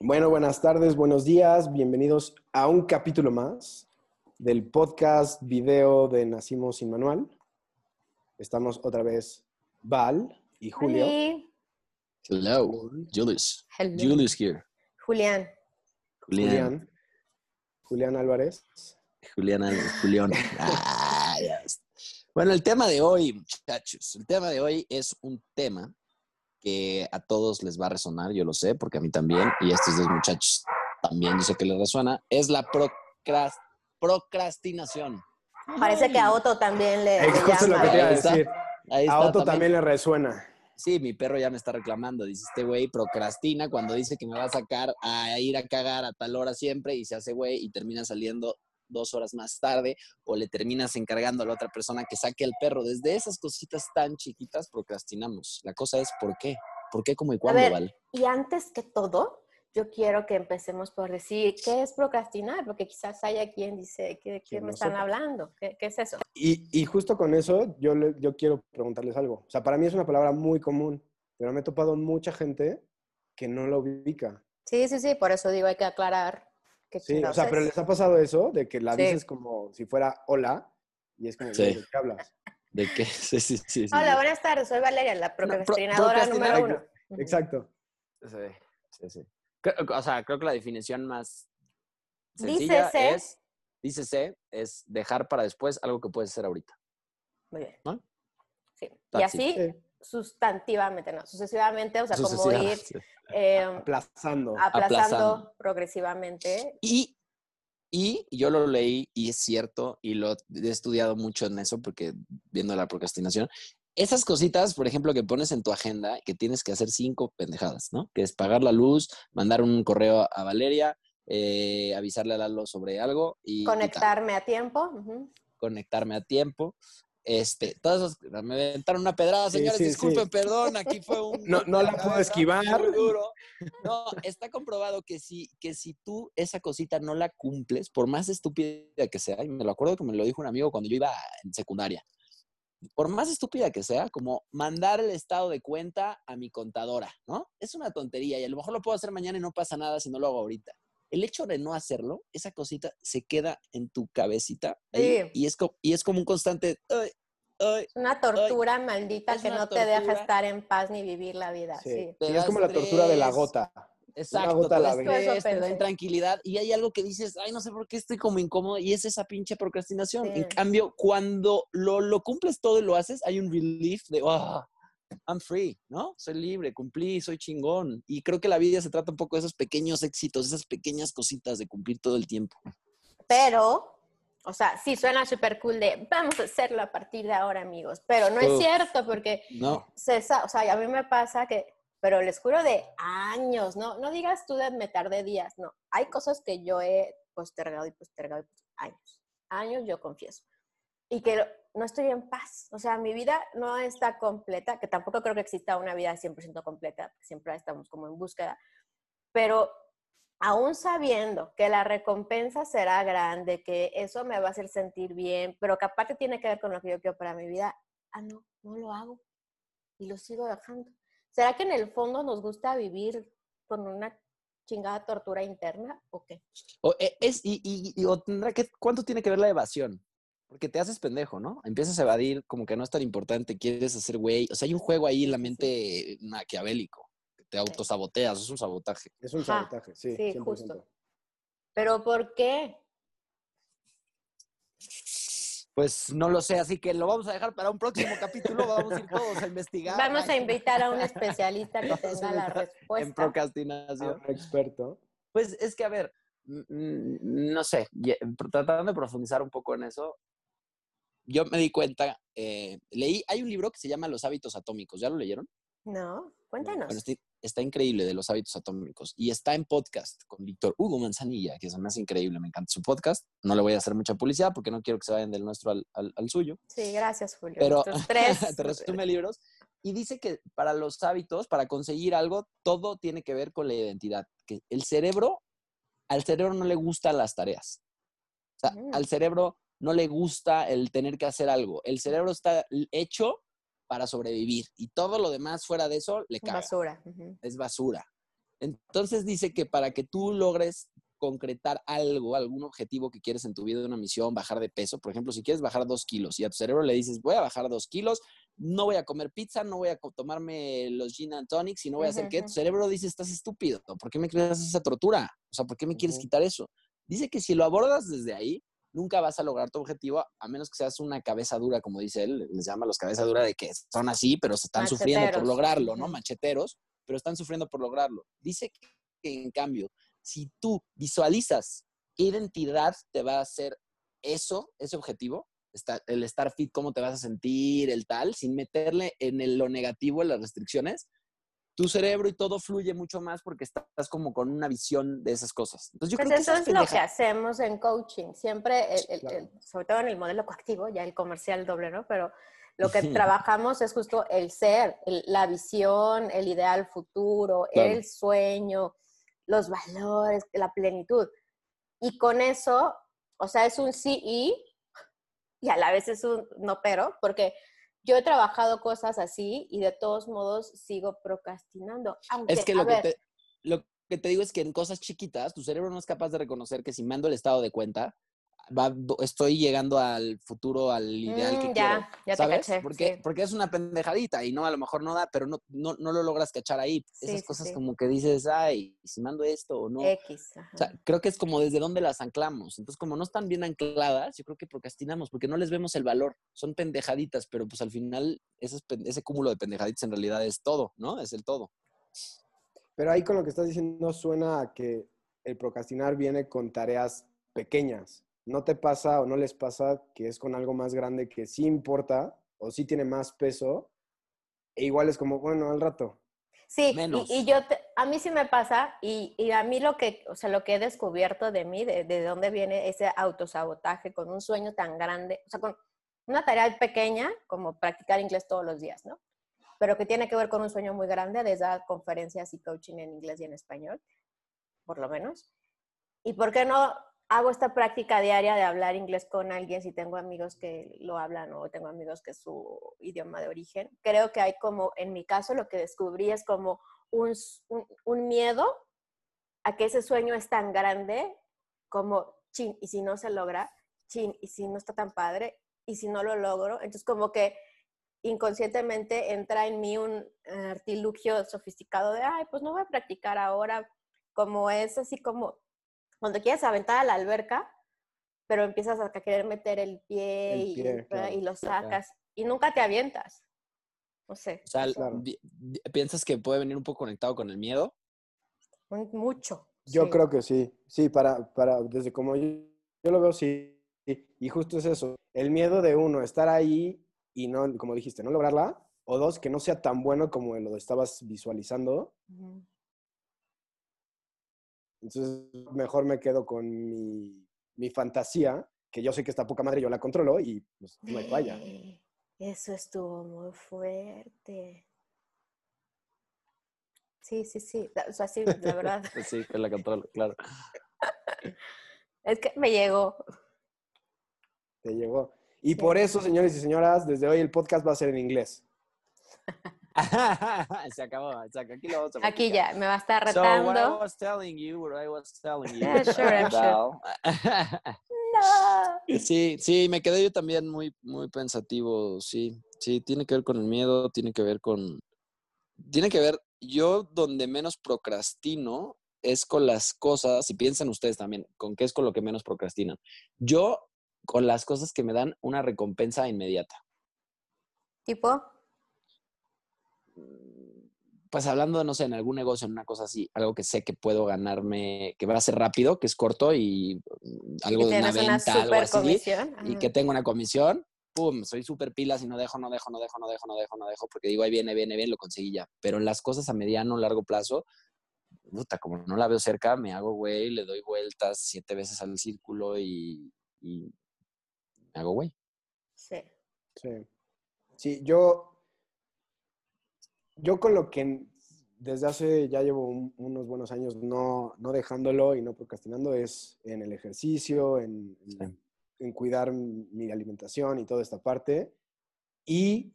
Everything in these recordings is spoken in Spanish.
Bueno, buenas tardes, buenos días, bienvenidos a un capítulo más del podcast video de Nacimos sin Manual. Estamos otra vez Val y Julio. Oli. Hello, Julius. Hello. Julius here. Julián. Julián. Julián. Julián Álvarez. Julián. Al- Julián. Ah. Bueno, el tema de hoy, muchachos, el tema de hoy es un tema que a todos les va a resonar, yo lo sé, porque a mí también, y a estos dos muchachos también yo sé que les resuena, es la procras- procrastinación. Parece que a Otto también le, le justo lo llama. que te iba a Ahí está. decir. Ahí A Otto también le resuena. Sí, mi perro ya me está reclamando. Dice, este güey procrastina cuando dice que me va a sacar a ir a cagar a tal hora siempre y se hace güey y termina saliendo dos horas más tarde o le terminas encargando a la otra persona que saque al perro. Desde esas cositas tan chiquitas procrastinamos. La cosa es ¿por qué? ¿Por qué, cómo y cuándo, ver, Val? Y antes que todo, yo quiero que empecemos por decir qué es procrastinar, porque quizás haya quien dice, ¿qué, qué Que me no están sepa. hablando? ¿Qué, qué es eso? Y, y justo con eso, yo, le- yo quiero preguntarles algo. O sea, para mí es una palabra muy común, pero me he topado mucha gente que no la ubica. Sí, sí, sí, por eso digo, hay que aclarar qué Sí, o sea, pero es. les ha pasado eso de que la Sí. dices como si fuera hola y es como, Sí. "Güey, ¿de qué hablas? ¿De qué? Sí, sí, sí. sí, Hola, buenas tardes, soy Valeria, la pro- procrastinadora procrastinar- número uno. Exacto. Sí, sí, sí. Creo- o sea, creo que la definición más sencilla Dícese. es, dícese, es dejar para después algo que puedes hacer ahorita. Muy bien. ¿No? Sí. Y That's así, Sí. Sustantivamente, no, sucesivamente, o sea, como ir eh, Aplazando. aplazando, Aplazando. progresivamente. Y, y yo lo leí y es cierto, y lo he estudiado mucho en eso, porque viendo la procrastinación, esas cositas, por ejemplo, que pones en tu agenda, que tienes que hacer cinco pendejadas, ¿no? Que es pagar la luz, mandar un correo a Valeria, eh, avisarle a Lalo sobre algo y. Conectarme a tiempo. conectarme a tiempo. Este, todas esas, me aventaron una pedrada, Sí, señores, sí, disculpen, sí. perdón, aquí fue un... No- no la puedo esquivar. Muy duro. No, está comprobado que si, que si tú esa cosita no la cumples, por más estúpida que sea, y me lo acuerdo que me lo dijo un amigo cuando yo iba en secundaria, por más estúpida que sea, como mandar el estado de cuenta a mi contadora, ¿no? Es una tontería y a lo mejor lo puedo hacer mañana y no pasa nada si no lo hago ahorita. El hecho de no hacerlo, esa cosita se queda en tu cabecita ahí, Sí. y, es co- y es como un constante, "Ay, ay", Es una tortura maldita es que no te deja estar en paz ni vivir la vida. Sí. Sí. Te Sí, da es como la tortura de la gota. Exacto, gota la estrés, Eso te da intranquilidad y hay algo que dices, ay, no sé por qué estoy como incómodo y es esa pinche procrastinación. En cambio, cuando lo, lo cumples todo y lo haces, hay un relief de, ah, I'm free, ¿no? Soy libre, cumplí, soy chingón. Y creo que la vida se trata un poco de esos pequeños éxitos, esas pequeñas cositas de cumplir todo el tiempo. Pero, o sea, sí suena súper cool de vamos a hacerlo a partir de ahora, amigos. Pero no es Uf. cierto porque No, se o sea, a mí me pasa que, pero les juro de años, ¿no? No digas tú de me tardé días, no. Hay cosas que yo he postergado y postergado y postergado, años. Años, yo confieso. Y que no estoy en paz. O sea, mi vida no está completa, que tampoco creo que exista una vida 100% completa, siempre estamos como en búsqueda. Pero aún sabiendo que la recompensa será grande, que eso me va a hacer sentir bien, pero que aparte tiene que ver con lo que yo quiero para mi vida, ah, no, no lo hago y lo sigo dejando. ¿Será que en el fondo nos gusta vivir con una chingada tortura interna o qué? O, eh, es, y, y- que, ¿cuánto tiene que ver la evasión? Porque te haces pendejo, ¿no? Empiezas a evadir como que no es tan importante, quieres hacer güey. O sea, hay un juego ahí en la mente maquiavélico. que Te autosaboteas, es un sabotaje. Es un Ajá. sabotaje, sí. Sí, 100%. justo. ¿Pero por qué? Pues no lo sé, así que lo vamos a dejar para un próximo capítulo. Vamos a ir todos a investigar. Vamos a invitar a un especialista que tenga la En respuesta. A procrastinación. un experto. Pues es que, a ver, mm, mm, no sé, tratando de profundizar un poco en eso, yo me di cuenta, eh, leí, hay un libro que se llama Los hábitos atómicos, ¿ya lo leyeron? No, cuéntanos. Bueno, está, está increíble de los hábitos atómicos y está en podcast con Víctor Hugo Manzanilla, que me hace increíble, me encanta su podcast. No le voy a hacer mucha publicidad porque no quiero que se vayan del nuestro al, al- al suyo, Sí, gracias, Julio. pero tres. te resume libros y dice que para los hábitos, para conseguir algo, todo tiene que ver con la identidad, que el cerebro, al cerebro no le gustan las tareas. O sea, Mm. al cerebro no le gusta el tener que hacer algo. El cerebro está hecho para sobrevivir y todo lo demás fuera de eso le caga Basura. es basura. Entonces dice que para que tú logres concretar algo, algún objetivo que quieres en tu vida, una misión, bajar de peso, por ejemplo, si quieres bajar dos kilos y a tu cerebro le dices, voy a bajar dos kilos, no voy a comer pizza, no voy a tomarme los gin and tonics y no voy a hacer qué, tu cerebro dice, estás estúpido, ¿por qué me creas esa tortura? O sea, ¿por qué me quieres quitar eso? Dice que si lo abordas desde ahí, nunca vas a lograr tu objetivo, a menos que seas una cabeza dura, como dice él, les llama los cabeza dura de que son así, pero se están sufriendo por lograrlo, ¿no? Macheteros, pero están sufriendo por lograrlo. Dice que, en cambio, si tú visualizas qué identidad te va a hacer eso, ese objetivo, el estar fit, cómo te vas a sentir, el tal, sin meterle en lo negativo, en las restricciones, tu cerebro y todo fluye mucho más porque estás como con una visión de esas cosas. Entonces, yo pues creo eso que es lo que hacemos en coaching. Siempre, sobre todo en el modelo coactivo, ya el comercial doble, ¿no? Pero lo que trabajamos es justo el ser, la visión, el ideal futuro, el sueño, los valores, la plenitud. Y con eso, o sea, es un sí y, y a la vez es un no pero, porque yo he trabajado cosas así y de todos modos sigo procrastinando. es que lo que, te, lo que te digo es que en cosas chiquitas tu cerebro no es capaz de reconocer que si mando el estado de cuenta, estoy llegando al futuro, al ideal que mm, ya, Ya ¿Sabes? Te porque, porque es una pendejadita y no, a lo mejor no da, pero no, no, no lo logras cachar ahí. Esas cosas como que dices, ay, si mando esto o no. X. O sea, creo que es como desde dónde las anclamos. Entonces, como no están bien ancladas, yo creo que procrastinamos porque no les vemos el valor. Son pendejaditas, pero pues al final ese, ese cúmulo de pendejaditas en realidad es todo, ¿no? Es el todo. Pero ahí con lo que estás diciendo suena a que el procrastinar viene con tareas pequeñas ¿No te pasa o no les pasa que es con algo más grande que sí importa o sí tiene más peso? E igual es como, bueno, al rato. Sí, y, yo, a mí sí me pasa y, y, a mí lo que, o sea, lo que he descubierto de mí, de, de dónde viene ese autosabotaje con un sueño tan grande, o sea, con una tarea pequeña como practicar inglés todos los días, ¿no? Pero que tiene que ver con un sueño muy grande de dar conferencias y coaching en inglés y en español, por lo menos. ¿Y por qué no hago esta práctica diaria de hablar inglés con alguien si tengo amigos que lo hablan o tengo amigos que es su idioma de origen. Creo que hay como, en mi caso, lo que descubrí es como un, un, miedo a que ese sueño es tan grande como, chin, y si no se logra, chin, y si no está tan padre, y si no lo logro. Entonces como que inconscientemente entra en mí un artilugio sofisticado de, ay, pues no voy a practicar ahora, como es así como cuando quieres aventar a la alberca, pero empiezas a querer meter el pie, y, lo sacas y nunca te avientas. No sé. O sea, ¿piensas que puede venir un poco conectado con el miedo? Mucho. Yo creo que sí. Sí, para, para desde como yo, yo lo veo, sí. Y justo es eso. El miedo de uno, estar ahí y no, como dijiste, no lograrla. O dos, que no sea tan bueno como lo estabas visualizando. Entonces, mejor me quedo con mi, fantasía, que yo sé que está poca madre, yo la controlo y pues no hay falla. Eso estuvo muy fuerte. Sí, sí, sí. O sea, sí, la verdad. sí, que la controlo, claro. Es que me llegó. Te llegó. Y por eso, señores y señoras, desde hoy el podcast va a ser en inglés. se acabó, aquí lo vamos a Aquí ya, me va a estar retando. So what I was telling you, what I was telling you. Yeah, sure, I'm sure. no. Sí, sí, me quedé yo también muy, muy pensativo, sí, sí, tiene que ver con el miedo, tiene que ver con, tiene que ver, yo donde menos procrastino es con las cosas, si piensan ustedes también, con qué es con lo que menos procrastinan. Yo con las cosas que me dan una recompensa inmediata. ¿Tipo? Pues hablando, no sé, en algún negocio, en una cosa así, algo que sé que puedo ganarme, que va a ser rápido, que es corto y mm, algo de una venta, algo así, y que tengo una comisión, pum, soy súper pilas y no dejo, no dejo, no dejo, no dejo, no dejo, no dejo, porque digo, ahí viene, viene, viene, lo conseguí ya. Pero en las cosas a mediano, largo plazo, puta, como no la veo cerca, me hago güey, le doy vueltas siete veces al círculo y, y me hago güey. Sí. Sí. Sí, yo yo con lo que desde hace ya llevo unos buenos años no, no, dejándolo y no procrastinando es en el ejercicio, en, en, cuidar mi alimentación y toda esta parte. Y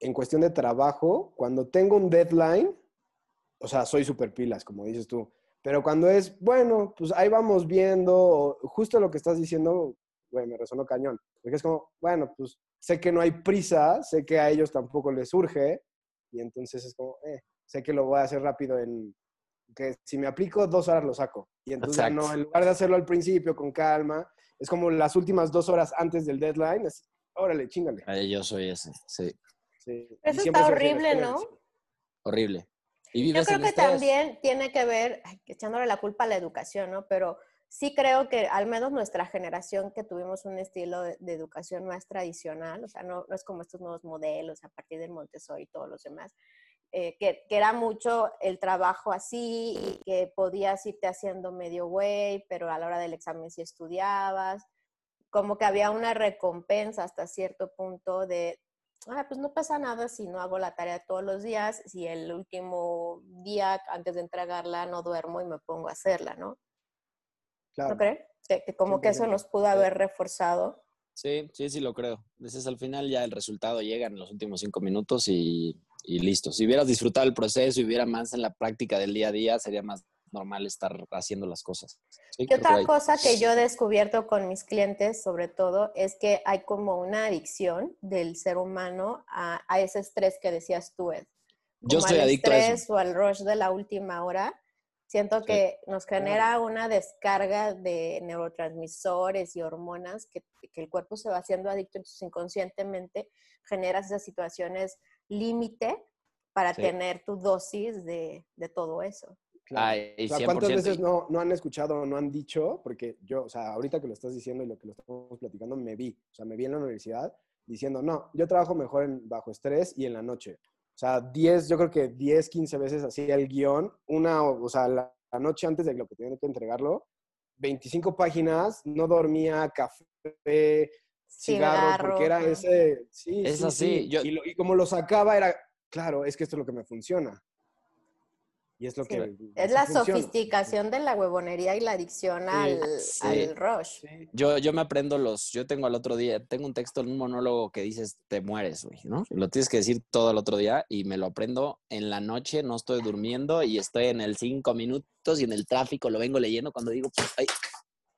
en cuestión de trabajo, cuando tengo un deadline, o sea, soy súper pilas, como dices tú. Pero cuando es, bueno, pues ahí vamos viendo, justo lo que estás diciendo, güey, me resonó cañón. Porque es como, bueno, pues sé que no hay prisa, sé que a ellos tampoco les surge, y entonces es como, eh, sé que lo voy a hacer rápido en, que si me aplico dos horas lo saco. Y entonces no, en lugar de hacerlo al principio con calma, es como las últimas dos horas antes del deadline, es, órale, chingale. Ay, yo soy ese, sí. Sí. Eso está horrible, ¿no? Horrible. Y Yo creo que estrés. también tiene que ver, ay, echándole la culpa a la educación, ¿no? Pero sí creo que al menos nuestra generación que tuvimos un estilo de, educación más tradicional, o sea, no, no es como estos nuevos modelos a partir del Montessori y todos los demás, eh, que, que era mucho el trabajo así y que podías irte haciendo medio güey, pero a la hora del examen sí estudiabas, como que había una recompensa hasta cierto punto de, ah, pues no pasa nada si no hago la tarea todos los días, si el último día antes de entregarla no duermo y me pongo a hacerla, ¿no? Claro. ¿No crees? Que, que como que eso 100%. nos pudo haber reforzado. Sí, sí, sí lo creo. Entonces al final ya el resultado llega en los últimos cinco minutos y, y listo. Si hubieras disfrutado el proceso y hubiera más en la práctica del día a día, sería más normal estar haciendo las cosas. Sí, Y que otra hay- cosa que yo he descubierto con mis clientes, sobre todo, es que hay como una adicción del ser humano a, a ese estrés que decías tú, Ed. Yo como estoy al adicto a estrés eso. o al rush de la última hora. Siento Sí. que nos genera una descarga de neurotransmisores y hormonas que, que el cuerpo se va haciendo adicto, entonces inconscientemente generas esas situaciones límite para Sí. tener tu dosis de, de todo eso. Claro. Ay, O sea, ¿Cuántas 100%. veces no, no han escuchado o no han dicho? Porque yo, o sea, ahorita que lo estás diciendo y lo que lo estamos platicando, me vi. O sea, me vi en la universidad diciendo, no, yo trabajo mejor en, bajo estrés y en la noche. O sea, 10, yo creo que 10, 15 veces hacía el guion. Una, o sea, la, la noche antes de lo que tenía que entregarlo, 25 páginas, no dormía, café, cigarro, porque era ese... Sí, Es sí, así, sí. yo- Y, lo- y como lo sacaba era, claro, es que esto es lo que me funciona. Y es lo Sí. que... Es la funciona. sofisticación de la huevonería y la adicción al, sí. al rush. Sí. Yo, yo me aprendo los, yo tengo al otro día, tengo un texto en un monólogo que dices, te mueres, güey, ¿no? Y lo tienes que decir todo el otro día y me lo aprendo en la noche, no estoy durmiendo y estoy en el cinco minutos y en el tráfico lo vengo leyendo cuando digo, ay,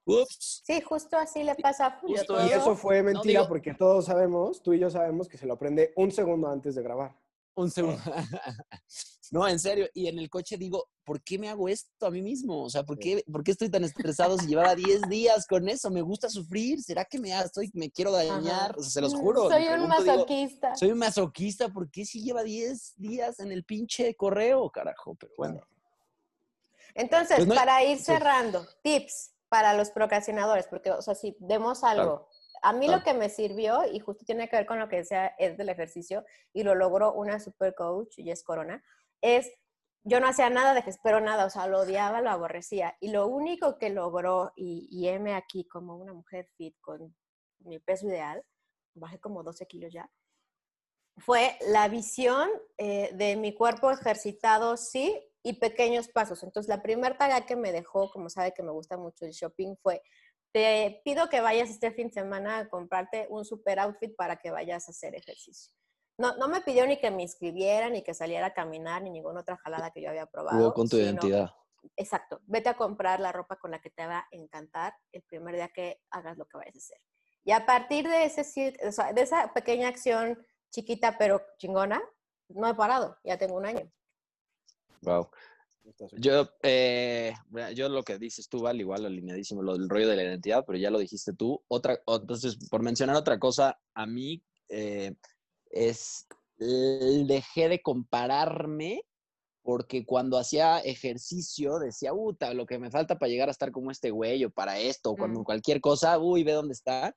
ups. Sí, justo así le pasa a Julio. Justo Y eso fue mentira digo- porque todos sabemos, tú y yo sabemos que se lo aprende un segundo antes de grabar. Un segundo. no, en serio. Y en el coche digo, ¿por qué me hago esto a mí mismo? O sea, ¿por qué, ¿por qué estoy tan estresado si llevaba 10 días con eso? ¿Me gusta sufrir? ¿Será que me, estoy, me quiero dañar? Ajá. O sea, se los juro. Soy un pregunto, digo, masoquista. soy un masoquista. ¿Por qué si lleva 10 días en el pinche correo, carajo? Pero bueno. Entonces, Pues no- para ir sí. cerrando, tips para los procrastinadores, porque, o sea, si demos algo. A mí claro. lo que me sirvió, y justo tiene que ver con lo que decía es del ejercicio, y lo logró una super coach, y es Corona, es, yo no hacía nada de ejercicio, pero nada, o sea, lo odiaba, lo aborrecía. Y lo único que logró, y, y heme aquí como una mujer fit con mi peso ideal, bajé como 12 kilos ya, fue la visión eh, de mi cuerpo ejercitado, sí, y pequeños pasos. Entonces, la primera tarea que me dejó, como sabe que me gusta mucho el shopping, fue, te pido que vayas este fin de semana a comprarte un super outfit para que vayas a hacer ejercicio. No, no me pidió ni que me inscribiera, ni que saliera a caminar, ni ninguna otra jalada que yo había probado. Jugó con tu sino- identidad. Exacto. Vete a comprar la ropa con la que te va a encantar el primer día que hagas lo que vayas a hacer. Y a partir de, ese, de esa pequeña acción chiquita pero chingona, no he parado. Ya tengo un año. Wow. Yo, eh, yo lo que dices tú, Val, igual alineadísimo, lo del rollo de la identidad, pero ya lo dijiste tú. Otra, entonces, por mencionar otra cosa, a mí eh, es, dejé de compararme porque cuando hacía ejercicio decía, puta, lo que me falta para llegar a estar como este güey o para esto, o cuando Mm. cualquier cosa, uy, ve dónde está.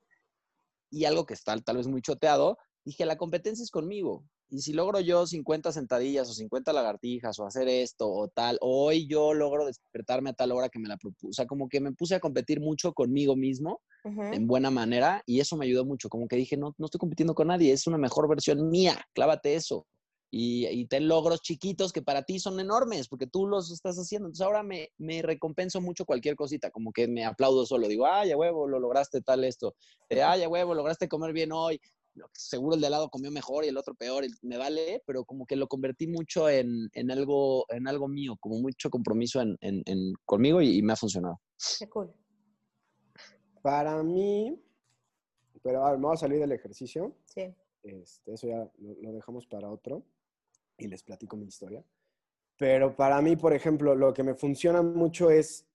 Y algo que está tal vez muy choteado, dije, la competencia es conmigo. Y si logro yo 50 sentadillas o 50 lagartijas o hacer esto o tal, hoy yo logro despertarme a tal hora que me la propuse. O sea, como que me puse a competir mucho conmigo mismo en buena manera y eso me ayudó mucho. Como que dije, no, no estoy compitiendo con nadie, es una mejor versión mía, clávate eso. Y, y ten logros chiquitos que para ti son enormes porque tú los estás haciendo. Entonces ahora me, me recompenso mucho cualquier cosita, como que me aplaudo solo. Digo, ay, a huevo, lo lograste tal esto. Ay, a huevo, lograste comer bien hoy. Seguro el de al lado comió mejor y el otro peor, y me vale, pero como que lo convertí mucho en, en algo, en algo mío, como mucho compromiso en, en- en- conmigo y, y me ha funcionado. Qué cool. Para mí, pero a ver, me voy a salir del ejercicio. Sí. Este, eso ya lo, lo dejamos para otro y les platico mi historia. Pero para mí, por ejemplo, lo que me funciona mucho es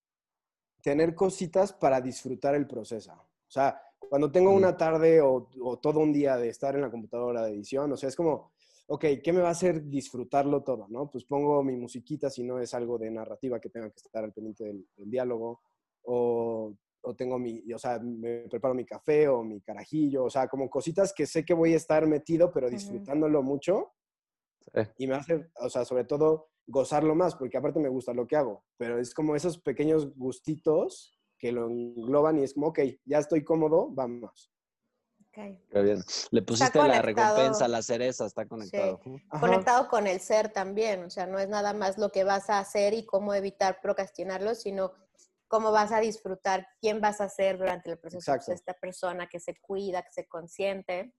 tener cositas para disfrutar el proceso. O sea, cuando tengo una tarde o, o todo un día de estar en la computadora de edición, o sea, es como, ok, ¿qué me va a hacer disfrutarlo todo? ¿no? Pues pongo mi musiquita si no es algo de narrativa que tenga que estar al pendiente del, del diálogo, o, o tengo mi, o sea, me preparo mi café o mi carajillo, o sea, como cositas que sé que voy a estar metido, pero disfrutándolo mucho y me hace, o sea, sobre todo gozarlo más, porque aparte me gusta lo que hago, pero es como esos pequeños gustitos que lo engloban y es como, ok, ya estoy cómodo, vamos. ok. Qué bien. Le pusiste la recompensa, la cereza, está conectado. Ajá. Conectado con el ser también, o sea, no es nada más lo que vas a hacer y cómo evitar procrastinarlo, sino cómo vas a disfrutar, quién vas a ser durante el proceso. Pues, Exacto. esta persona que se cuida, que se consiente.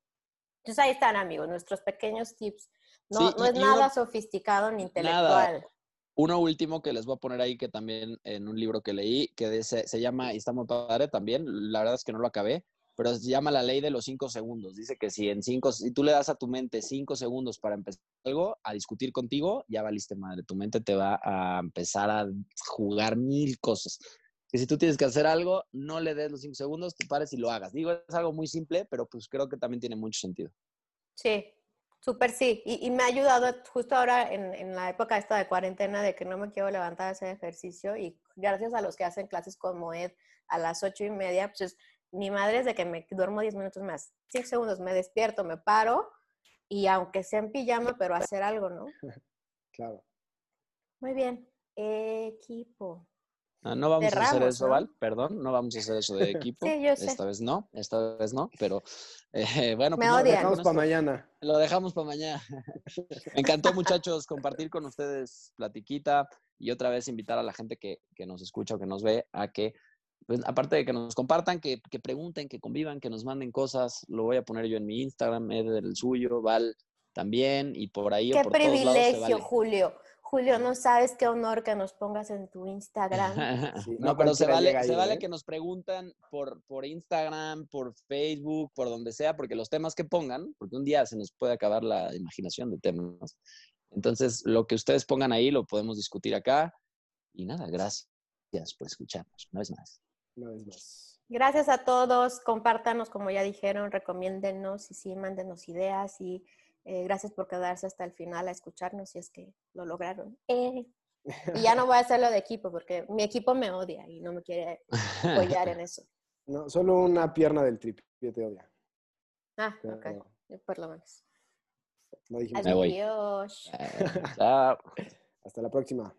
Entonces ahí están, amigos, nuestros pequeños tips. No, Sí, no es nada uno- sofisticado ni Nada. Uno último que les voy a poner ahí, que también en un libro que leí, que dice- se llama, y está muy padre también, la verdad es que no lo acabé, pero se llama la ley de los cinco segundos. Dice que si en cinco, si tú le das a tu mente cinco segundos para empezar algo, a discutir contigo, ya valiste madre. Tu mente te va a empezar a jugar mil cosas. Que si tú tienes que hacer algo, no le des los cinco segundos, te pares y lo hagas. Digo, es algo muy simple, pero pues creo que también tiene mucho sentido. Sí, súper sí. Y, y me ha ayudado justo ahora en, en la época esta de cuarentena de que no me quiero levantar a hacer ejercicio y gracias a los que hacen clases como Ed a las ocho y media, pues es- mi madre es de que me duermo diez minutos más, cinco segundos, me despierto, me paro y aunque sea en pijama, pero hacer algo, ¿no? Claro. Muy bien. Equipo. No vamos a hacer eso, ¿no? Val, perdón, no vamos a hacer eso de equipo. Sí, yo sé. Esta vez no, esta vez no, pero eh, bueno, Me pues no, odian. Dejamos para mañana. Lo dejamos para mañana. Me encantó, muchachos, compartir con ustedes platiquita y otra vez invitar a la gente que, que nos escucha o que nos ve a que, pues, aparte de que nos compartan, que, que pregunten, que convivan, que nos manden cosas. Lo voy a poner yo en mi Instagram, Ed el suyo, Val también, y por ahí o por todos lados se privilegio, vale. Julio. Julio, no sabes qué honor que nos pongas en tu Instagram. Sí, no, no pero se vale, se vale ¿eh? que nos preguntan por, por Instagram, por Facebook, por donde sea, porque los temas que pongan, porque un día se nos puede acabar la imaginación de temas. Entonces, lo que ustedes pongan ahí lo podemos discutir acá. Y nada, gracias por escucharnos, una vez más. Una vez más. Gracias a todos, compártanos como ya dijeron, recomiéndenos y sí, mándenos ideas y eh, gracias por quedarse hasta el final a escucharnos si es que lo lograron. Eh, Y ya no voy a hacerlo de equipo porque mi equipo me odia y no me quiere apoyar en eso. No, solo una pierna del trip te odia. Ah, pero ok, por lo menos. no voy. Adiós. Eh, chao. Hasta la próxima.